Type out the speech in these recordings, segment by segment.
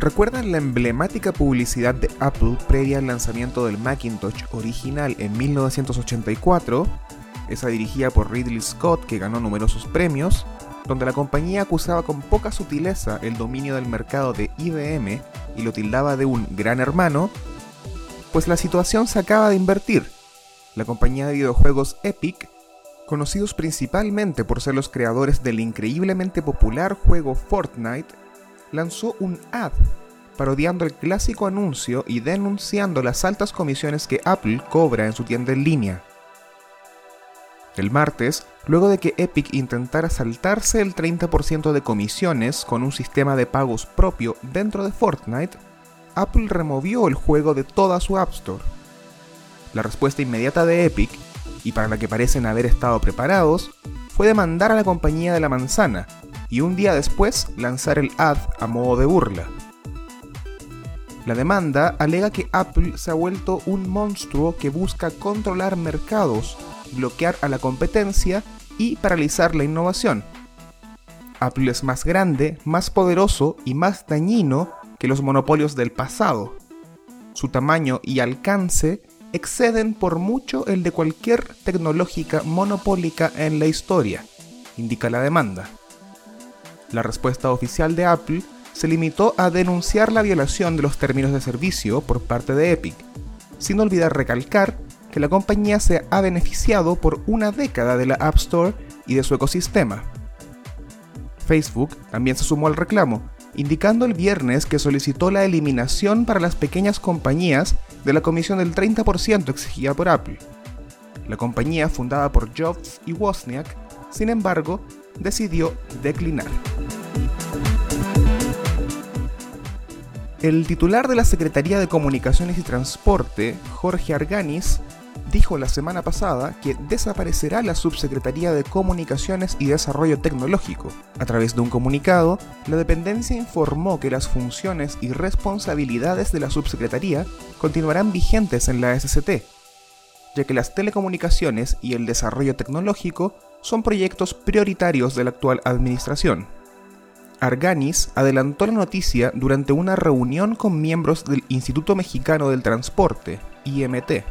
¿Recuerdan la emblemática publicidad de Apple previa al lanzamiento del Macintosh original en 1984? Esa dirigida por Ridley Scott que ganó numerosos premios, donde la compañía acusaba con poca sutileza el dominio del mercado de IBM y lo tildaba de un gran hermano, pues la situación se acaba de invertir. La compañía de videojuegos Epic, conocidos principalmente por ser los creadores del increíblemente popular juego Fortnite, lanzó un ad parodiando el clásico anuncio y denunciando las altas comisiones que Apple cobra en su tienda en línea. El martes, luego de que Epic intentara saltarse el 30% de comisiones con un sistema de pagos propio dentro de Fortnite, Apple removió el juego de toda su App Store. La respuesta inmediata de Epic, y para la que parecen haber estado preparados, fue demandar a la compañía de la manzana, y un día después lanzar el ad a modo de burla. La demanda alega que Apple se ha vuelto un monstruo que busca controlar mercados, bloquear a la competencia y paralizar la innovación. Apple es más grande, más poderoso y más dañino que los monopolios del pasado. Su tamaño y alcance exceden por mucho el de cualquier tecnológica monopólica en la historia, indica la demanda. La respuesta oficial de Apple se limitó a denunciar la violación de los términos de servicio por parte de Epic, sin olvidar recalcar que la compañía se ha beneficiado por una década de la App Store y de su ecosistema. Facebook también se sumó al reclamo, indicando el viernes que solicitó la eliminación para las pequeñas compañías de la comisión del 30% exigida por Apple. La compañía, fundada por Jobs y Wozniak, sin embargo, decidió declinar. El titular de la Secretaría de Comunicaciones y Transporte, Jorge Arganis, dijo la semana pasada que desaparecerá la Subsecretaría de Comunicaciones y Desarrollo Tecnológico. A través de un comunicado, la dependencia informó que las funciones y responsabilidades de la Subsecretaría continuarán vigentes en la SCT, ya que las telecomunicaciones y el desarrollo tecnológico son proyectos prioritarios de la actual administración. Arganis adelantó la noticia durante una reunión con miembros del Instituto Mexicano del Transporte, IMT.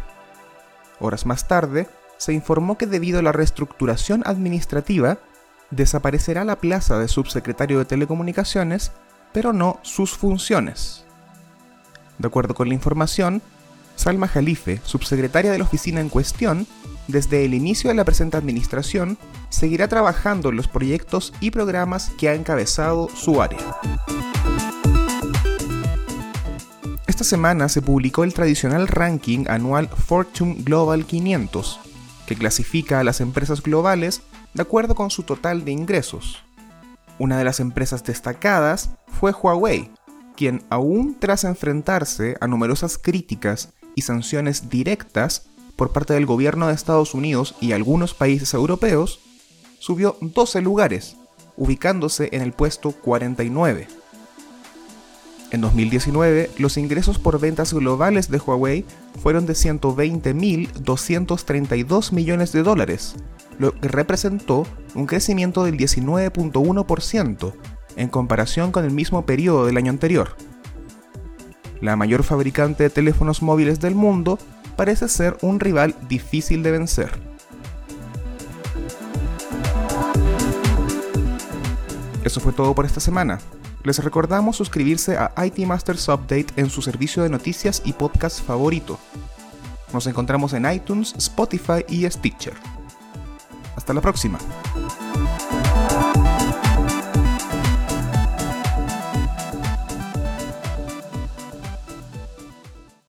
Horas más tarde, se informó que debido a la reestructuración administrativa, desaparecerá la plaza de subsecretario de Telecomunicaciones, pero no sus funciones. De acuerdo con la información, Salma Jalife, subsecretaria de la oficina en cuestión, desde el inicio de la presente administración, seguirá trabajando en los proyectos y programas que ha encabezado su área. Esta semana se publicó el tradicional ranking anual Fortune Global 500, que clasifica a las empresas globales de acuerdo con su total de ingresos. Una de las empresas destacadas fue Huawei, quien aún tras enfrentarse a numerosas críticas y sanciones directas por parte del gobierno de Estados Unidos y algunos países europeos, subió 12 lugares, ubicándose en el puesto 49. En 2019, los ingresos por ventas globales de Huawei fueron de 120.232 millones de dólares, lo que representó un crecimiento del 19.1% en comparación con el mismo periodo del año anterior la mayor fabricante de teléfonos móviles del mundo, parece ser un rival difícil de vencer. Eso fue todo por esta semana. Les recordamos suscribirse a IT Masters Update en su servicio de noticias y podcast favorito. Nos encontramos en iTunes, Spotify y Stitcher. Hasta la próxima.